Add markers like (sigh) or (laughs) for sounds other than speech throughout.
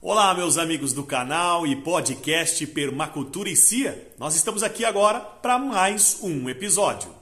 Olá, meus amigos do canal e podcast Permacultura e Cia. Nós estamos aqui agora para mais um episódio.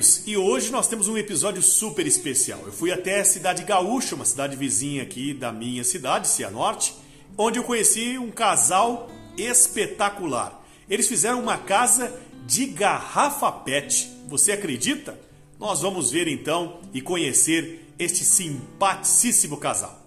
Amigos, e hoje nós temos um episódio super especial. Eu fui até a cidade Gaúcha, uma cidade vizinha aqui da minha cidade, Cianorte, onde eu conheci um casal espetacular. Eles fizeram uma casa de garrafa PET. Você acredita? Nós vamos ver então e conhecer este simpaticíssimo casal.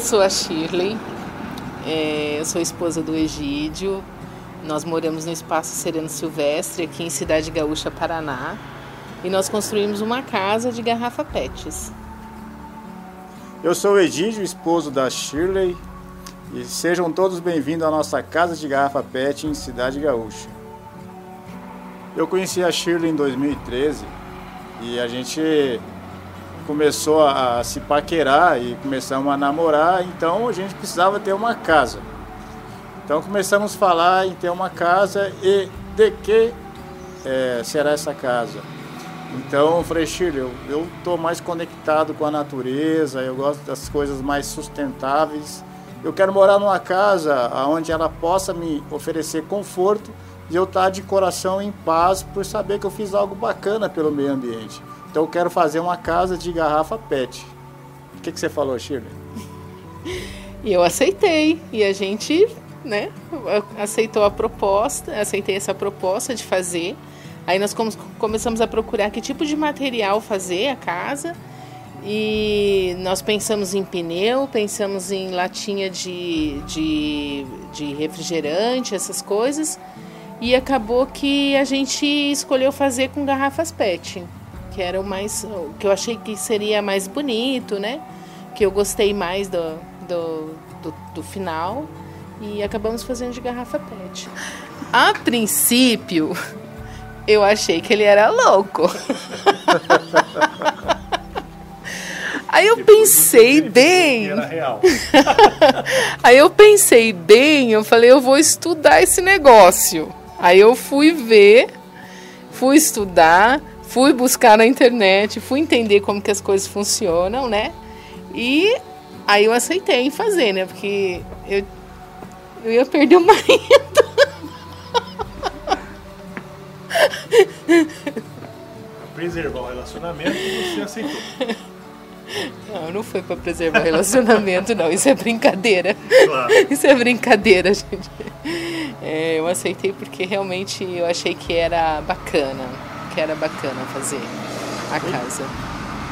Eu sou a Shirley, é, eu sou esposa do Egídio. Nós moramos no Espaço Sereno Silvestre, aqui em Cidade Gaúcha, Paraná. E nós construímos uma casa de garrafa PETs. Eu sou o Egídio, esposo da Shirley. E sejam todos bem-vindos à nossa casa de garrafa PET em Cidade Gaúcha. Eu conheci a Shirley em 2013 e a gente começou a, se paquerar e começamos a namorar, então a gente precisava ter uma casa. Então começamos a falar em ter uma casa e de que é, será essa casa. Então eu falei, Shirley, eu estou mais conectado com a natureza, eu gosto das coisas mais sustentáveis. Eu quero morar numa casa onde ela possa me oferecer conforto e eu estar tá de coração em paz por saber que eu fiz algo bacana pelo meio ambiente. Então eu quero fazer uma casa de garrafa PET. O que, que você falou, Shirley? (laughs) E eu aceitei. E a gente, né, aceitou a proposta, aceitei essa proposta de fazer. Aí nós começamos a procurar que tipo de material fazer a casa. E nós pensamos em pneu, pensamos em latinha de, de, de refrigerante, essas coisas. E acabou que a gente escolheu fazer com garrafas PET que era o mais que eu achei que seria mais bonito, né? Que eu gostei mais do, do, do, do final e acabamos fazendo de garrafa PET. A princípio, eu achei que ele era louco. (laughs) Aí eu pensei bem. (laughs) Aí eu pensei bem, eu falei, eu vou estudar esse negócio. Aí eu fui ver, fui estudar, fui buscar na internet, fui entender como que as coisas funcionam, né? E aí eu aceitei em fazer, né? Porque eu, eu ia perder o (laughs) marido. preservar o relacionamento, você aceitou. Não, não foi para preservar o relacionamento, não. Isso é brincadeira. Claro. (laughs) Isso é brincadeira, gente. É, eu aceitei porque realmente eu achei que era bacana que era bacana fazer a casa.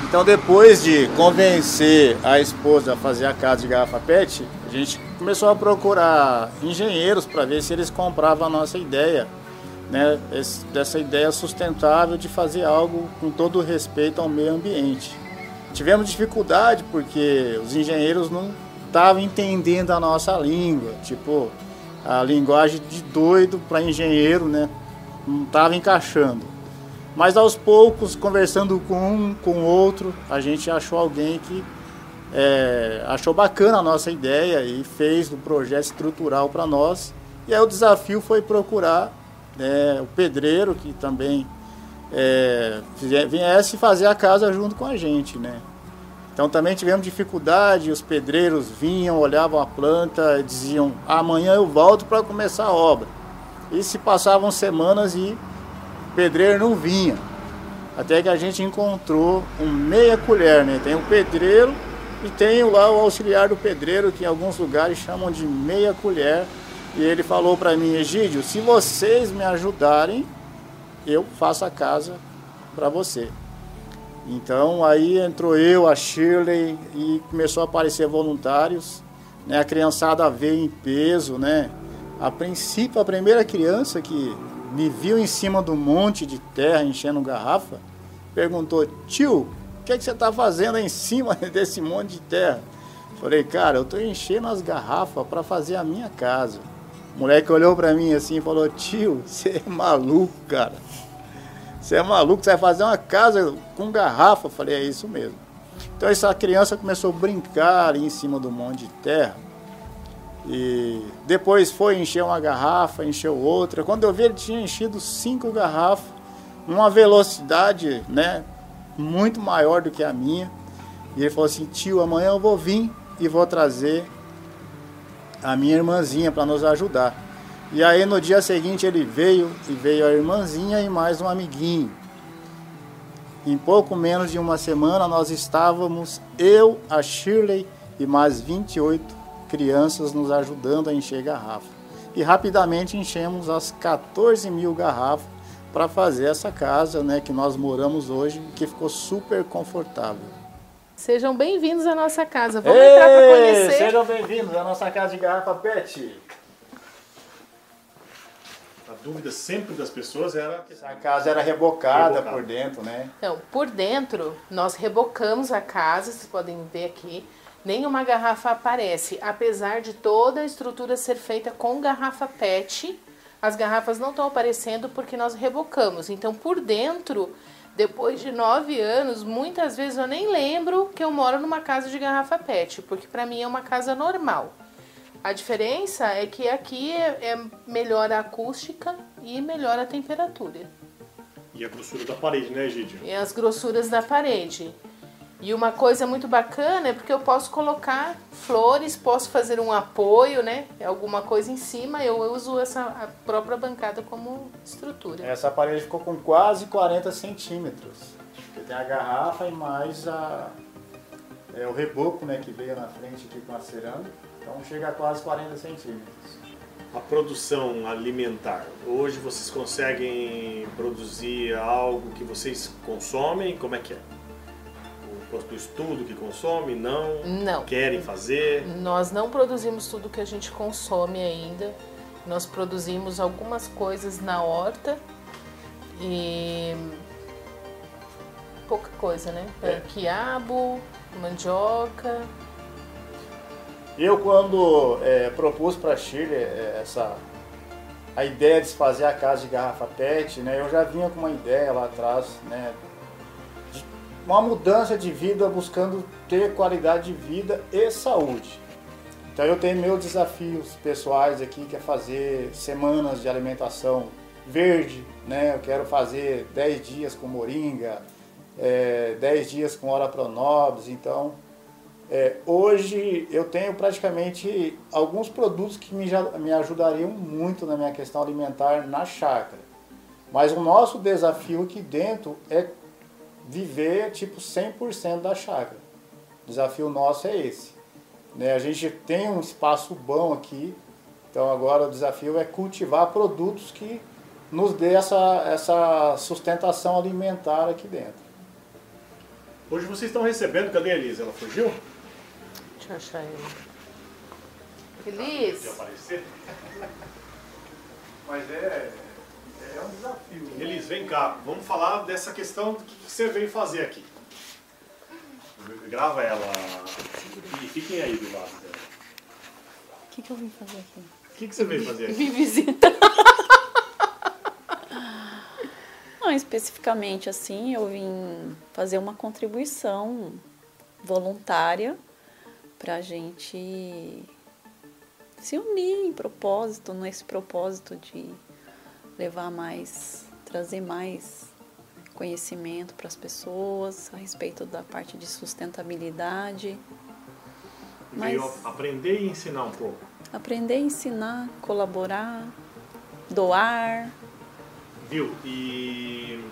Então depois de convencer a esposa a fazer a casa de garrafa PET, a gente começou a procurar engenheiros para ver se eles compravam a nossa ideia, né, esse, dessa ideia sustentável de fazer algo com todo respeito ao meio ambiente. Tivemos dificuldade porque os engenheiros não estavam entendendo a nossa língua, tipo a linguagem de doido para engenheiro, né, não estava encaixando. Mas aos poucos, conversando com um, com o outro, a gente achou alguém que é, achou bacana a nossa ideia e fez um projeto estrutural para nós. E aí o desafio foi procurar né, o pedreiro, que também é, viesse fazer a casa junto com a gente, né? Então também tivemos dificuldade, os pedreiros vinham, olhavam a planta, diziam, amanhã eu volto para começar a obra. E se passavam semanas e pedreiro não vinha. Até que a gente encontrou um meia colher, né? Tem o pedreiro e tem lá o auxiliar do pedreiro, que em alguns lugares chamam de meia colher. E ele falou para mim, Egídio, se vocês me ajudarem, eu faço a casa para você. Então aí entrou eu, a Shirley, e começou a aparecer voluntários. Né? A criançada veio em peso, né? A princípio, a primeira criança que me viu em cima do monte de terra enchendo garrafa, perguntou: Tio, o que, é que você está fazendo em cima (laughs) desse monte de terra? Falei, cara, eu estou enchendo as garrafas para fazer a minha casa. O moleque olhou para mim assim e falou: Tio, (laughs) você é maluco, cara. Você é maluco, você vai fazer uma casa com garrafa. Falei, é isso mesmo. Então essa criança começou a brincar em cima do monte de terra. E depois foi encher uma garrafa, encheu outra. Quando eu vi, ele tinha enchido cinco garrafas, uma velocidade né, muito maior do que a minha. E ele falou assim: tio, amanhã eu vou vir e vou trazer a minha irmãzinha para nos ajudar. E aí no dia seguinte ele veio e veio a irmãzinha e mais um amiguinho. Em pouco menos de uma semana nós estávamos, eu, a Shirley e mais 28 crianças nos ajudando a encher garrafa. E rapidamente enchemos as 14 mil garrafas para fazer essa casa né, que nós moramos hoje, que ficou super confortável. Sejam bem-vindos à nossa casa. Vamos Ei, entrar para conhecer. Sejam bem-vindos à nossa casa de garrafa PET. A dúvida sempre das pessoas era que a casa era rebocada, rebocada, por dentro, né? Então, por dentro, nós rebocamos a casa, vocês podem ver aqui nenhuma garrafa aparece, apesar de toda a estrutura ser feita com garrafa PET. As garrafas não estão aparecendo porque nós rebocamos. Então, por dentro, depois de nove anos, muitas vezes eu nem lembro que eu moro numa casa de garrafa PET, porque para mim é uma casa normal. A diferença é que aqui é, é melhor a acústica e melhor a temperatura. E a grossura da parede, né, Egídio? E as grossuras da parede. E uma coisa muito bacana é porque eu posso colocar flores, posso fazer um apoio, né? Alguma coisa em cima, eu uso essa a própria bancada como estrutura. Essa parede ficou com quase 40 centímetros. tem a garrafa e mais a, é, o reboco né, que veio na frente aqui com a cerâmica. Então chega a quase 40 centímetros. A produção alimentar. Hoje vocês conseguem produzir algo que vocês consomem? Como é que é? Do estudo que consome? Não? Não. Querem fazer? Nós não produzimos tudo que a gente consome ainda. Nós produzimos algumas coisas na horta e pouca coisa, né? É. Quiabo, mandioca. Eu quando é, propus para a Chile é, essa a ideia de se fazer a casa de garrafa PET, né? Eu já vinha com uma ideia lá atrás, né? Uma mudança de vida buscando ter qualidade de vida e saúde. Então eu tenho meus desafios pessoais aqui, que é fazer semanas de alimentação verde, né? Eu quero fazer 10 dias com moringa, é, 10 dias com ora pronobis, então é, hoje eu tenho praticamente alguns produtos que me, me ajudariam muito na minha questão alimentar na chácara. Mas o nosso desafio aqui dentro é viver tipo 100% da chácara. O desafio nosso é esse. Né? A gente tem um espaço bom aqui, então agora o desafio é cultivar produtos que nos dê essa, essa sustentação alimentar aqui dentro. Hoje vocês estão recebendo, cadê a Elisa? Ela fugiu? Deixa eu achar ele. Elis! aparecer? Mas é, é um desafio. Elis, vem cá, vamos falar dessa questão que você veio fazer aqui. Grava ela e fiquem aí do lado dela. O que, que eu vim fazer aqui? O que, que você veio fazer aqui? Vim visitar. (laughs) Não, especificamente assim, eu vim fazer uma contribuição voluntária para a gente se unir em propósito, nesse propósito de levar mais, trazer mais conhecimento para as pessoas a respeito da parte de sustentabilidade. Mas aprender e ensinar um pouco. Aprender, ensinar, colaborar, doar. Viu? E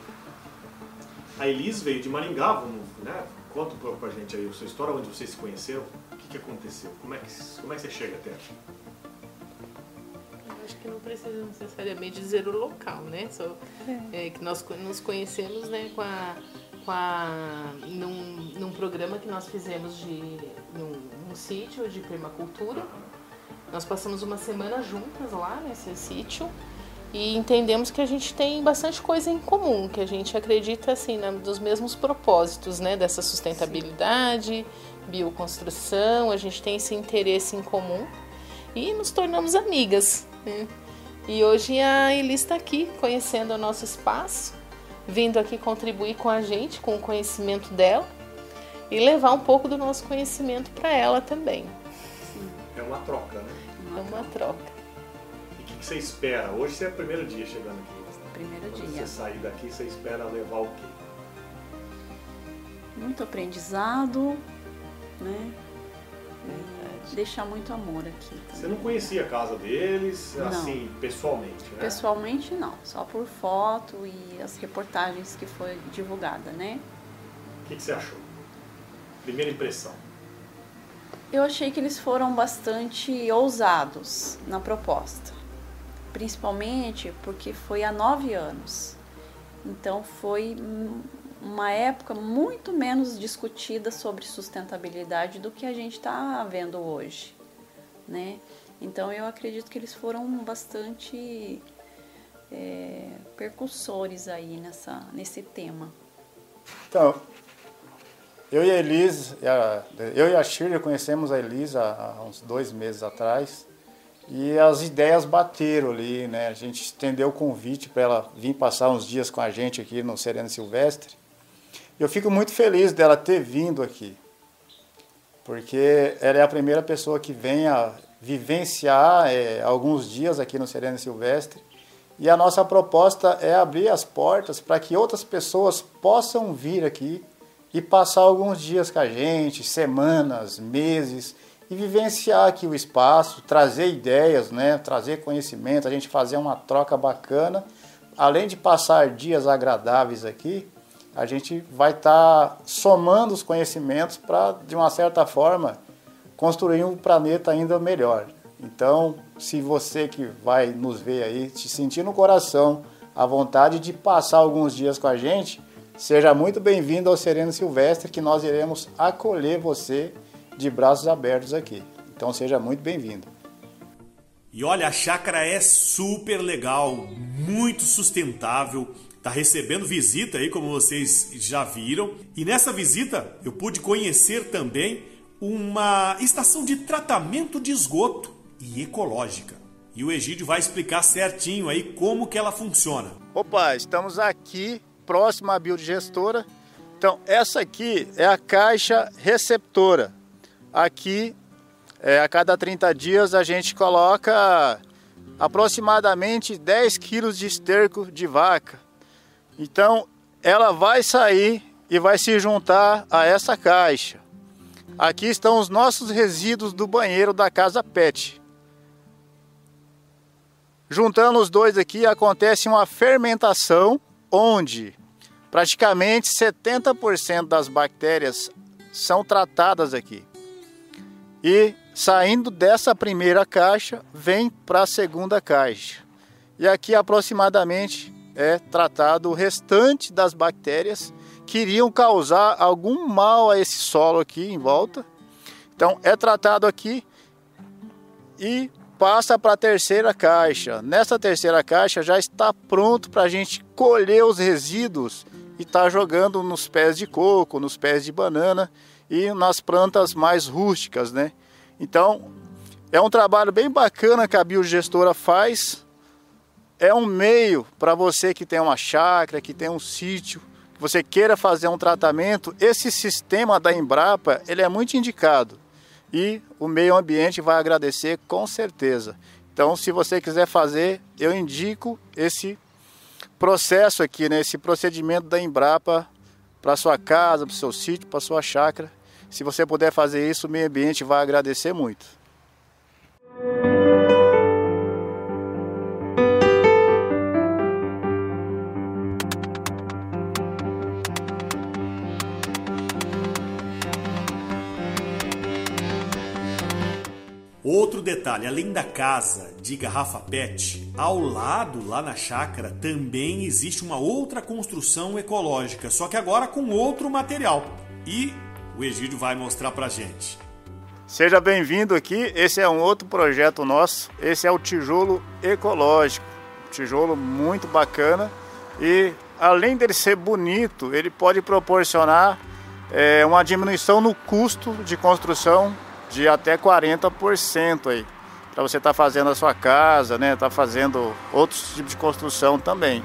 a Elis veio de Maringá, vamos, né? Conta um pouco pra gente aí a sua história, onde vocês se conheceram, o que, que aconteceu, como é que, como é que você chega até aqui? Acho que não precisa necessariamente dizer o local, né? Só é. É, que nós nos conhecemos né, com a, com a, num, num programa que nós fizemos de num, num sítio de permacultura. Nós passamos uma semana juntas lá nesse sítio e entendemos que a gente tem bastante coisa em comum, que a gente acredita assim nos mesmos propósitos, né, dessa sustentabilidade, bioconstrução, a gente tem esse interesse em comum e nos tornamos amigas. Né? E hoje a Elis está aqui conhecendo o nosso espaço, vindo aqui contribuir com a gente, com o conhecimento dela e levar um pouco do nosso conhecimento para ela também. É uma troca, né? É uma troca que você espera? Hoje você é o primeiro dia chegando aqui. Primeiro Quando dia. você sair daqui, você espera levar o quê? Muito aprendizado, né? E deixar muito amor aqui. Também. Você não conhecia a casa deles, Não. assim, pessoalmente, né? Pessoalmente não, só por foto e as reportagens que foi divulgada, né? O que, que você achou? Primeira impressão. Eu achei que eles foram bastante ousados na proposta, principalmente porque foi há nove anos. Então foi uma época muito menos discutida sobre sustentabilidade do que a gente está vendo hoje, né? Então eu acredito que eles foram bastante é, aí nessa, nesse tema. Então, eu e a Elis, a- eu e a Shirley conhecemos a Elis há, uns dois meses atrás e as ideias bateram ali, né? A gente estendeu o convite para ela vir passar uns dias com a gente aqui no Serena Silvestre. Eu fico muito feliz dela ter vindo aqui, porque ela é a primeira pessoa que vem a vivenciar é, alguns dias aqui no Serena Silvestre. E a nossa proposta é abrir as portas para que outras pessoas possam vir aqui e passar alguns dias com a gente, semanas, meses, e vivenciar aqui o espaço, trazer ideias, né, trazer conhecimento, a gente fazer uma troca bacana. Além de passar dias agradáveis aqui, a gente vai estar somando os conhecimentos para, de uma certa forma, construir um planeta ainda melhor. Então, se você que vai nos ver aí, te sentir no coração a vontade de passar alguns dias com a gente, seja muito bem-vindo ao Sereno Silvestre, que nós iremos acolher você de braços abertos aqui. Então, seja muito bem-vindo. E olha, a chácara é super legal, muito sustentável. Tá recebendo visita aí, como vocês já viram. E nessa visita eu pude conhecer também uma estação de tratamento de esgoto e ecológica. E o Egídio vai explicar certinho aí como que ela funciona. Opa, estamos aqui próximo à biodigestora. Então, essa aqui é a caixa receptora. Aqui, é, a cada 30 dias, a gente coloca aproximadamente 10 quilos de esterco de vaca. Então, ela vai sair e vai se juntar a essa caixa. Aqui estão os nossos resíduos do banheiro da casa PET. Juntando os dois aqui acontece uma fermentação onde praticamente 70% das bactérias são tratadas aqui. E saindo dessa primeira caixa, vem para a segunda caixa. E aqui aproximadamente é tratado o restante das bactérias que iriam causar algum mal a esse solo aqui em volta. Então é tratado aqui e passa para a terceira caixa. Nessa terceira caixa já está pronto para a gente colher os resíduos e estar tá jogando nos pés de coco, nos pés de banana e nas plantas mais rústicas, né? Então é um trabalho bem bacana que a biogestora faz. É um meio para você que tem uma chácara, que tem um sítio, que você queira fazer um tratamento. Esse sistema da Embrapa ele é muito indicado e o meio ambiente vai agradecer com certeza. Então, se você quiser fazer, eu indico esse processo aqui, né, esse procedimento da Embrapa para sua casa, para o seu sítio, para sua chácara. Se você puder fazer isso, o meio ambiente vai agradecer muito. Outro detalhe, além da casa de garrafa PET, ao lado, lá na chácara, também existe uma outra construção ecológica, só que agora com outro material. E o Egídio vai mostrar pra gente. Seja bem-vindo aqui, esse é um outro projeto nosso, esse é o tijolo ecológico. Tijolo muito bacana e além dele ser bonito, ele pode proporcionar é, uma diminuição no custo de construção de até 40% aí. Para você estar tá fazendo a sua casa, né? Tá fazendo outros tipos de construção também.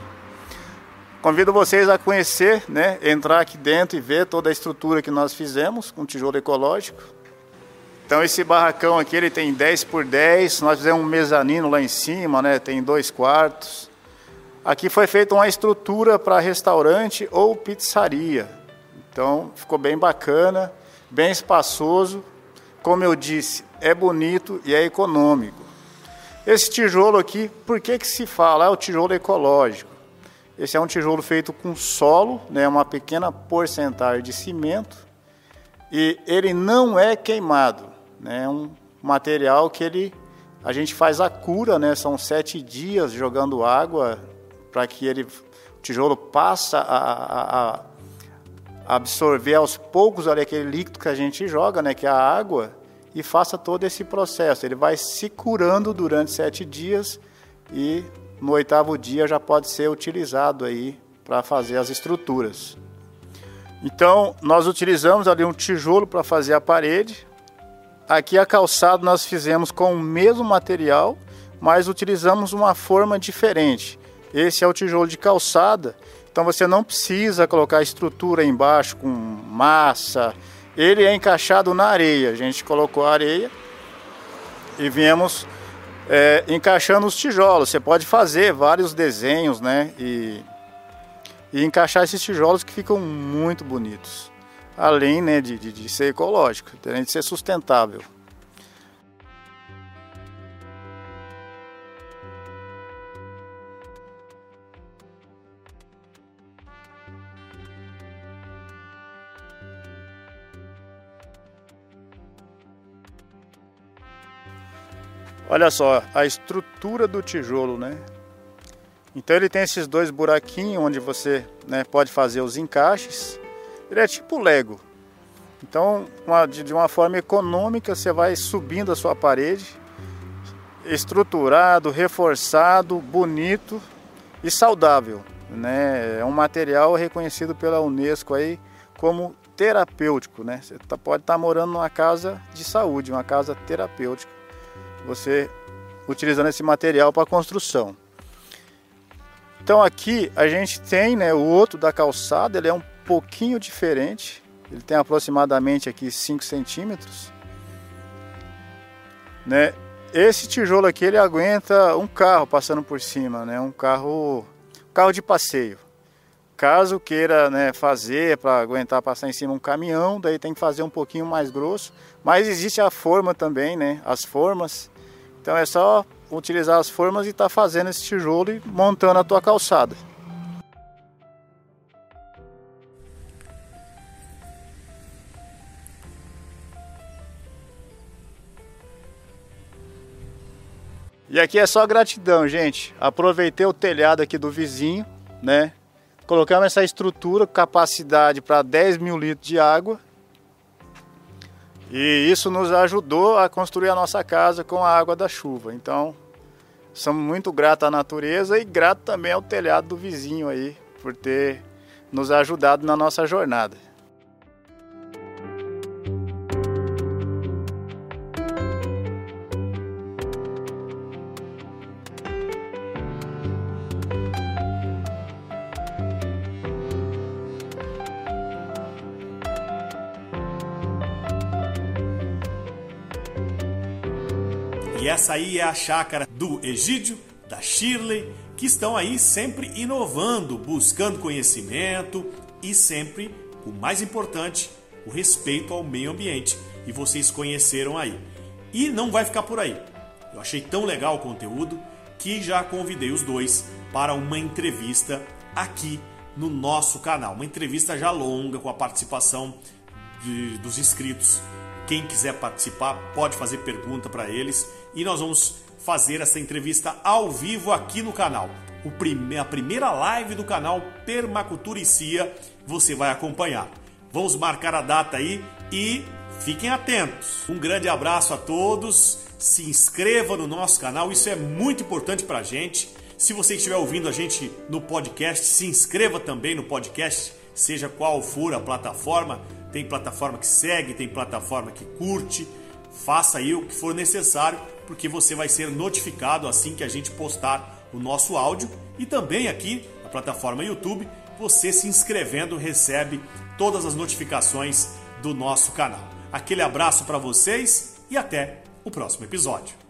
Convido vocês a conhecer, né? Entrar aqui dentro e ver toda a estrutura que nós fizemos com tijolo ecológico. Então esse barracão aqui ele tem 10 por 10, nós fizemos um mezanino lá em cima, né? Tem dois quartos. Aqui foi feita uma estrutura para restaurante ou pizzaria. Então ficou bem bacana, bem espaçoso. Como eu disse, é bonito e é econômico. Esse tijolo aqui, por que, que se fala? É o tijolo ecológico. Esse é um tijolo feito com solo, né, uma pequena porcentagem de cimento, e ele não é queimado. Né, é um material que ele, a gente faz a cura, né, são sete dias jogando água para que ele, o tijolo passa a, a, a, absorver aos poucos ali aquele líquido que a gente joga, né, que é a água, e faça todo esse processo. Ele vai se curando durante sete dias e no oitavo dia já pode ser utilizado aí para fazer as estruturas. Então, nós utilizamos ali um tijolo para fazer a parede. Aqui a calçada nós fizemos com o mesmo material, mas utilizamos uma forma diferente. Esse é o tijolo de calçada, então você não precisa colocar estrutura embaixo com massa. Ele é encaixado na areia. A gente colocou a areia e viemos é, encaixando os tijolos. Você pode fazer vários desenhos, né? E, e encaixar esses tijolos que ficam muito bonitos. Além né, de, de, de ser ecológico, além de ser sustentável. Olha só a estrutura do tijolo, né? Então ele tem esses dois buraquinhos onde você né, pode fazer os encaixes. Ele é tipo Lego. Então, uma, de uma forma econômica, você vai subindo a sua parede, estruturado, reforçado, bonito e saudável. Né? É um material reconhecido pela Unesco aí como terapêutico. Né? Você tá, pode estar tá morando numa casa de saúde, uma casa terapêutica você utilizando esse material para construção. Então aqui a gente tem né, o outro da calçada, ele é um pouquinho diferente, ele tem aproximadamente aqui 5 centímetros. Né? Esse tijolo aqui ele aguenta um carro passando por cima, né? um carro, carro de passeio. Caso queira né, fazer para aguentar passar em cima um caminhão, daí tem que fazer um pouquinho mais grosso. Mas existe a forma também, né? As formas então é só utilizar as formas e estar tá fazendo esse tijolo e montando a tua calçada. E aqui é só gratidão, gente. Aproveitei o telhado aqui do vizinho, né? Colocamos essa estrutura, capacidade para 10 mil litros de água e isso nos ajudou a construir a nossa casa com a água da chuva. Então, somos muito gratos à natureza e grato também ao telhado do vizinho aí por ter nos ajudado na nossa jornada. Essa aí é a chácara do Egídio, da Shirley, que estão aí sempre inovando, buscando conhecimento e sempre, o mais importante, o respeito ao meio ambiente. E vocês conheceram aí. E não vai ficar por aí. Eu achei tão legal o conteúdo que já convidei os dois para uma entrevista aqui no nosso canal. Uma entrevista já longa com a participação de, dos inscritos quem quiser participar pode fazer pergunta para eles e nós vamos fazer essa entrevista ao vivo aqui no canal. Prime a primeira live do canal Permacultura e Cia você vai acompanhar. Vamos marcar a data aí e fiquem atentos. Um grande abraço a todos. Se inscreva no nosso canal, isso é muito importante para a gente. Se você estiver ouvindo a gente no podcast, se inscreva também no podcast, seja qual for a plataforma. Tem plataforma que segue, tem plataforma que curte. Faça aí o que for necessário, porque você vai ser notificado assim que a gente postar o nosso áudio e também aqui na plataforma YouTube, você se inscrevendo recebe todas as notificações do nosso canal. Aquele abraço para vocês e até o próximo episódio.